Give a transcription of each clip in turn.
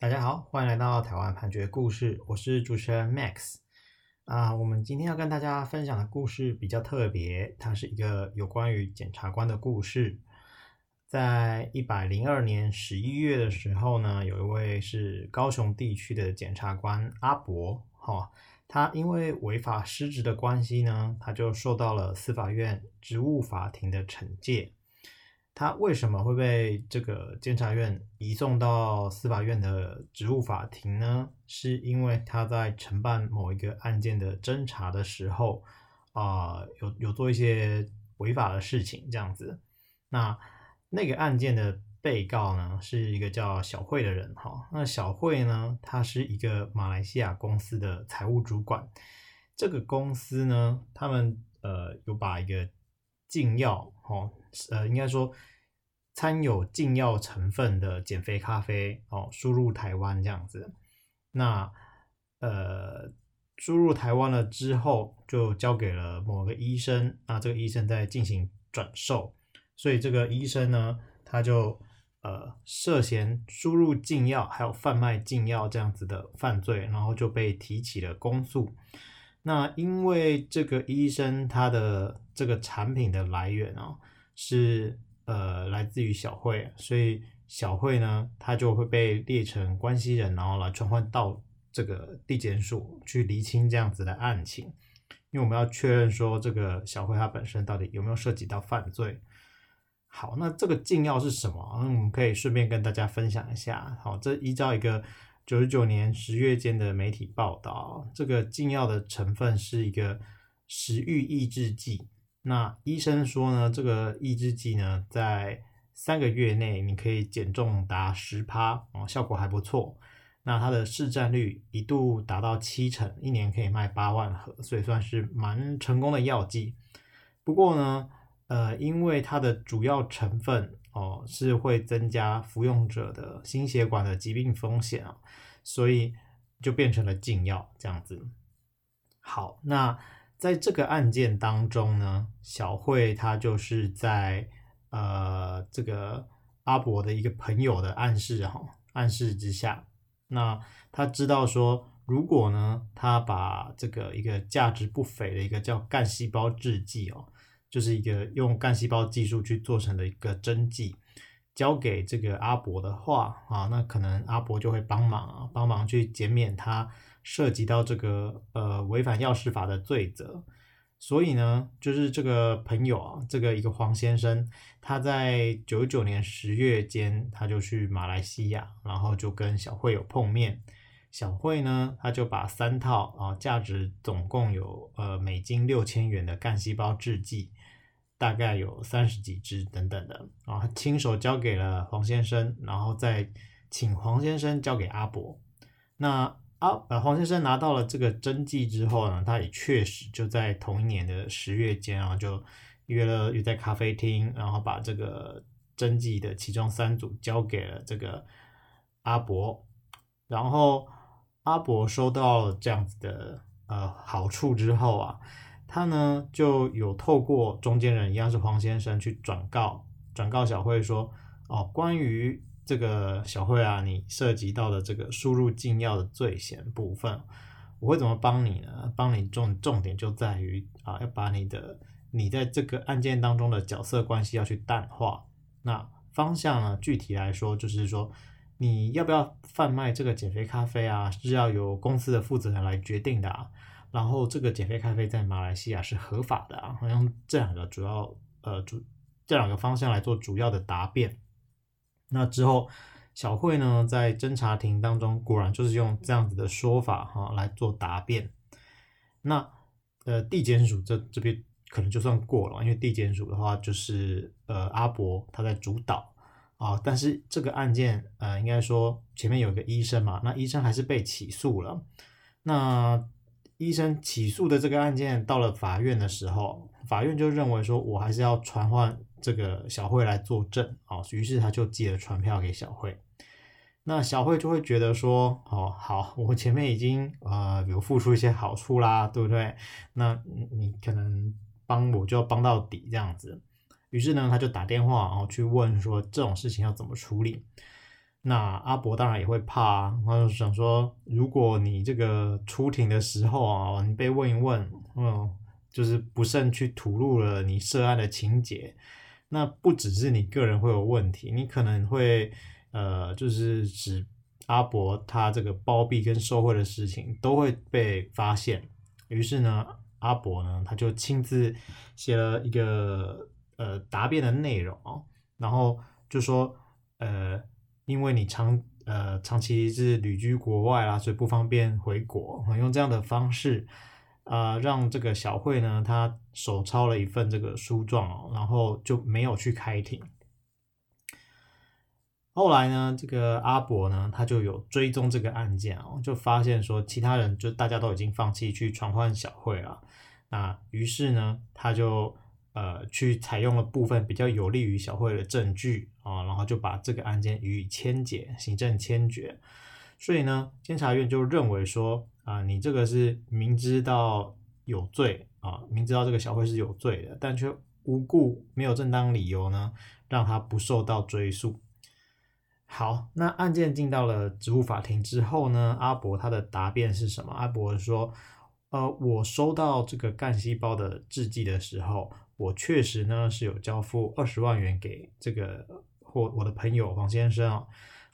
大家好，欢迎来到台湾判决故事，我是主持人 Max。啊，我们今天要跟大家分享的故事比较特别，它是一个有关于检察官的故事。在一百零二年十一月的时候呢，有一位是高雄地区的检察官阿伯，哈、哦，他因为违法失职的关系呢，他就受到了司法院职务法庭的惩戒。他为什么会被这个监察院移送到司法院的职务法庭呢？是因为他在承办某一个案件的侦查的时候，啊、有有做一些违法的事情，这样子。那那个案件的被告呢，是一个叫小慧的人，哈。那小慧呢，他是一个马来西亚公司的财务主管。这个公司呢，他们呃有把一个禁药，哦。呃，应该说掺有禁药成分的减肥咖啡哦，输入台湾这样子。那呃，输入台湾了之后，就交给了某个医生。那这个医生在进行转售，所以这个医生呢，他就呃涉嫌输入禁药，还有贩卖禁药这样子的犯罪，然后就被提起了公诉。那因为这个医生他的这个产品的来源、哦。是呃来自于小慧，所以小慧呢，她就会被列成关系人，然后来传唤到这个地检署去厘清这样子的案情，因为我们要确认说这个小慧她本身到底有没有涉及到犯罪。好，那这个禁药是什么？那我们可以顺便跟大家分享一下。好，这依照一个九十九年十月间的媒体报道，这个禁药的成分是一个食欲抑制剂。那医生说呢，这个抑制剂呢，在三个月内你可以减重达十趴哦，效果还不错。那它的市占率一度达到七成，一年可以卖八万盒，所以算是蛮成功的药剂。不过呢，呃，因为它的主要成分哦是会增加服用者的心血管的疾病风险啊，所以就变成了禁药这样子。好，那。在这个案件当中呢，小慧她就是在呃这个阿伯的一个朋友的暗示哈暗示之下，那他知道说，如果呢他把这个一个价值不菲的一个叫干细胞制剂哦，就是一个用干细胞技术去做成的一个针剂，交给这个阿伯的话啊，那可能阿伯就会帮忙啊，帮忙去减免他。涉及到这个呃违反药事法的罪责，所以呢，就是这个朋友啊，这个一个黄先生，他在九九年十月间，他就去马来西亚，然后就跟小慧有碰面。小慧呢，他就把三套啊，价值总共有呃美金六千元的干细胞制剂，大概有三十几只等等的啊，亲手交给了黄先生，然后再请黄先生交给阿伯。那啊，呃，黄先生拿到了这个针剂之后呢，他也确实就在同一年的十月间啊，就约了约在咖啡厅，然后把这个针剂的其中三组交给了这个阿伯，然后阿伯收到了这样子的呃好处之后啊，他呢就有透过中间人一样是黄先生去转告转告小慧说，哦，关于。这个小慧啊，你涉及到的这个输入禁药的罪嫌部分，我会怎么帮你呢？帮你重重点就在于啊，要把你的你在这个案件当中的角色关系要去淡化。那方向呢，具体来说就是说，你要不要贩卖这个减肥咖啡啊，是要由公司的负责人来决定的啊。然后这个减肥咖啡在马来西亚是合法的啊，好像这两个主要呃主这两个方向来做主要的答辩。那之后，小慧呢，在侦查庭当中，果然就是用这样子的说法哈来做答辩。那呃，地检署这这边可能就算过了，因为地检署的话就是呃阿伯他在主导啊，但是这个案件呃应该说前面有一个医生嘛，那医生还是被起诉了。那医生起诉的这个案件到了法院的时候，法院就认为说我还是要传唤。这个小慧来作证啊，于是他就寄了传票给小慧。那小慧就会觉得说，哦，好，我前面已经呃有付出一些好处啦，对不对？那你可能帮我就要帮到底这样子。于是呢，他就打电话然后去问说这种事情要怎么处理。那阿伯当然也会怕，他就想说，如果你这个出庭的时候啊，你被问一问，嗯，就是不慎去吐露了你涉案的情节，那不只是你个人会有问题，你可能会呃，就是指阿伯他这个包庇跟受贿的事情都会被发现。于是呢，阿伯呢他就亲自写了一个呃答辩的内容，然后就说呃。因为你长呃长期是旅居国外啦，所以不方便回国，用这样的方式，呃，让这个小慧呢，她手抄了一份这个书状，然后就没有去开庭。后来呢，这个阿伯呢，他就有追踪这个案件哦，就发现说其他人就大家都已经放弃去传唤小慧了，那于是呢，他就。呃，去采用了部分比较有利于小慧的证据啊，然后就把这个案件予以签解，行政签决。所以呢，监察院就认为说啊，你这个是明知道有罪啊，明知道这个小慧是有罪的，但却无故没有正当理由呢，让他不受到追诉。好，那案件进到了职务法庭之后呢，阿伯他的答辩是什么？阿伯说，呃，我收到这个干细胞的制剂的时候。我确实呢是有交付二十万元给这个或我的朋友黄先生啊，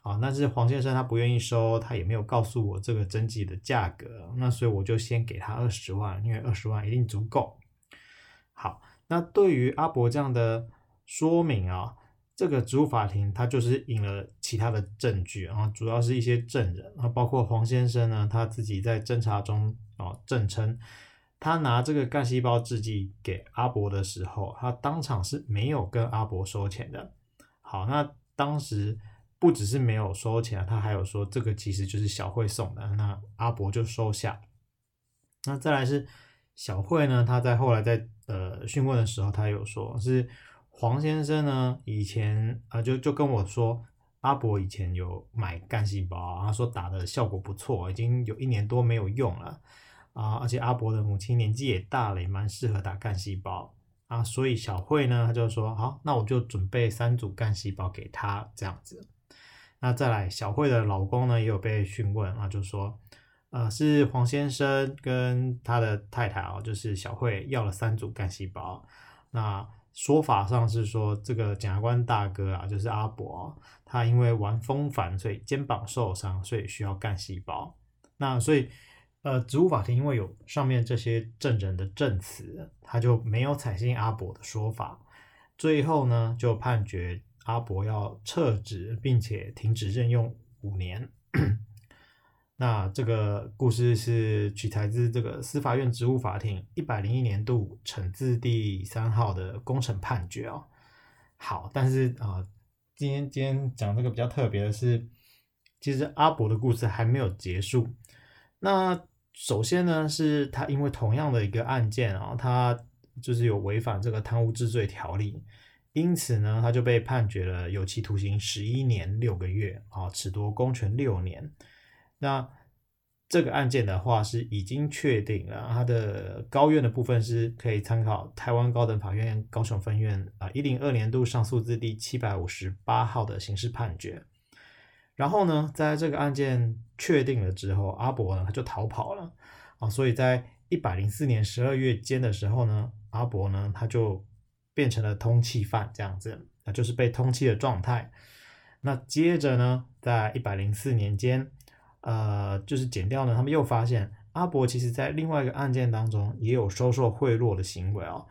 啊，但是黄先生他不愿意收，他也没有告诉我这个针剂的价格，那所以我就先给他二十万，因为二十万一定足够。好，那对于阿伯这样的说明啊，这个主法庭他就是引了其他的证据啊，主要是一些证人啊，包括黄先生呢他自己在侦查中啊证称。他拿这个干细胞制剂给阿伯的时候，他当场是没有跟阿伯收钱的。好，那当时不只是没有收钱，他还有说这个其实就是小慧送的，那阿伯就收下。那再来是小慧呢，他在后来在呃讯问的时候，他有说是黄先生呢以前啊、就就跟我说，阿伯以前有买干细胞，他说打的效果不错，已经有一年多没有用了。啊，而且阿伯的母亲年纪也大了，也蛮适合打干细胞啊，所以小慧呢，她就说好，那我就准备三组干细胞给她这样子。那再来，小慧的老公呢也有被询问啊，就说，呃，是黄先生跟他的太太啊，就是小慧要了三组干细胞。那说法上是说，这个检察官大哥啊，就是阿伯，他因为玩风帆，所以肩膀受伤，所以需要干细胞。那所以。呃，职务法庭因为有上面这些证人的证词，他就没有采信阿伯的说法，最后呢就判决阿伯要撤职，并且停止任用五年。那这个故事是取材自这个司法院职务法庭一百零一年度惩字第三号的公审判决哦。好，但是啊、今天今天讲这个比较特别的是，其实阿伯的故事还没有结束，那。首先呢，是他因为同样的一个案件啊，他就是有违反这个贪污治罪条例，因此呢，他就被判决了有期徒刑十一年六个月啊，褫夺公权六年。那这个案件的话是已经确定了，他的高院的部分是可以参考台湾高等法院高雄分院啊一零二年度上诉字第七百五十八号的刑事判决。然后呢，在这个案件确定了之后，阿伯呢他就逃跑了啊，所以在一百零四年十二月间的时候呢，阿伯呢他就变成了通缉犯这样子，那就是被通缉的状态。那接着呢，在一百零四年间，呃，就是检调呢，他们又发现阿伯其实在另外一个案件当中也有收受贿赂的行为哦。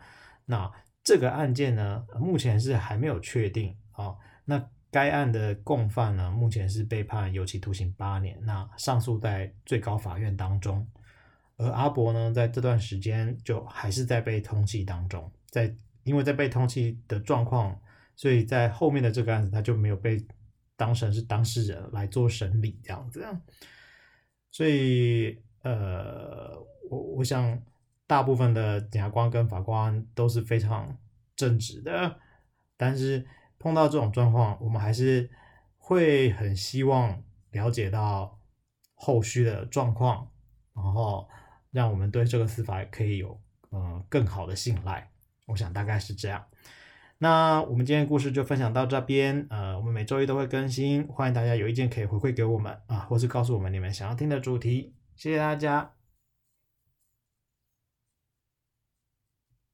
那这个案件呢，目前是还没有确定啊，那。该案的共犯呢，目前是被判有期徒刑八年，那上诉在最高法院当中，而阿伯呢，在这段时间就还是在被通缉当中，在因为在被通缉的状况，所以在后面的这个案子他就没有被当成是当事人来做审理这样子，所以呃，我我想大部分的检察官跟法官都是非常正直的，但是。碰到这种状况，我们还是会很希望了解到后续的状况，然后让我们对这个司法可以有嗯更好的信赖。我想大概是这样。那我们今天故事就分享到这边，呃，我们每周一都会更新，欢迎大家有意见可以回馈给我们啊，或是告诉我们你们想要听的主题，谢谢大家。